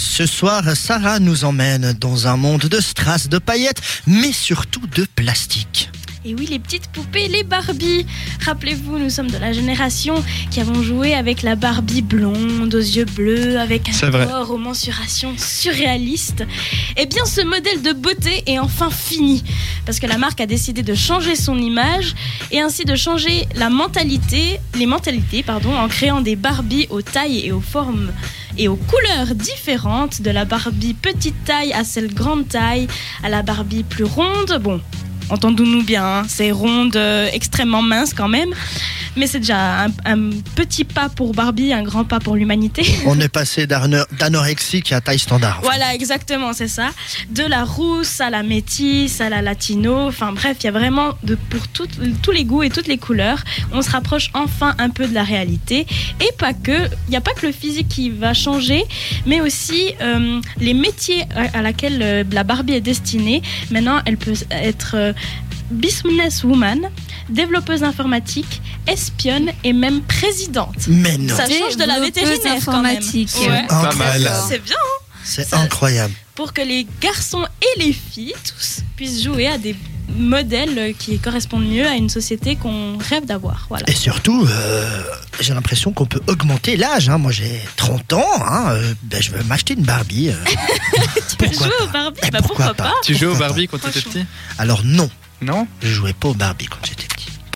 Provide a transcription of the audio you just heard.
Ce soir, Sarah nous emmène dans un monde de strass, de paillettes, mais surtout de plastique. Et oui, les petites poupées, les Barbie. Rappelez-vous, nous sommes de la génération qui avons joué avec la Barbie blonde aux yeux bleus, avec un corps aux mensurations surréalistes. Eh bien, ce modèle de beauté est enfin fini. Parce que la marque a décidé de changer son image et ainsi de changer la mentalité, les mentalités, pardon, en créant des Barbie aux tailles et aux formes et aux couleurs différentes, de la Barbie petite taille à celle grande taille, à la Barbie plus ronde. Bon, entendons-nous bien, hein, c'est ronde, euh, extrêmement mince quand même. Mais c'est déjà un, un petit pas pour Barbie, un grand pas pour l'humanité. On est passé d'anorexique à taille standard. Voilà, exactement, c'est ça. De la rousse à la métisse, à la latino. Enfin bref, il y a vraiment de, pour tous les goûts et toutes les couleurs. On se rapproche enfin un peu de la réalité. Et pas que. Il n'y a pas que le physique qui va changer, mais aussi euh, les métiers à, à laquelle euh, la Barbie est destinée. Maintenant, elle peut être euh, businesswoman, développeuse informatique, espionne et même présidente. Mais non, Ça change de la vétérinaire quand même. informatique. Ouais. Pas mal. C'est bien c'est ça- incroyable. pour que les garçons et les filles tous puissent jouer à des modèles qui correspondent mieux à une société qu'on rêve d'avoir. Voilà. Et surtout, euh, j'ai l'impression qu'on peut augmenter l'âge. hein. Moi, j'ai 30 ans. hein. Euh, ben, je veux m'acheter une Barbie. euh. Tu peux pourquoi jouer pas au Barbie Eh, Bah pourquoi pourquoi pas pas Tu jouais au Barbie quand t'étais Franchement. petit? Alors non, Non? Je jouais pas au Barbie quand j'étais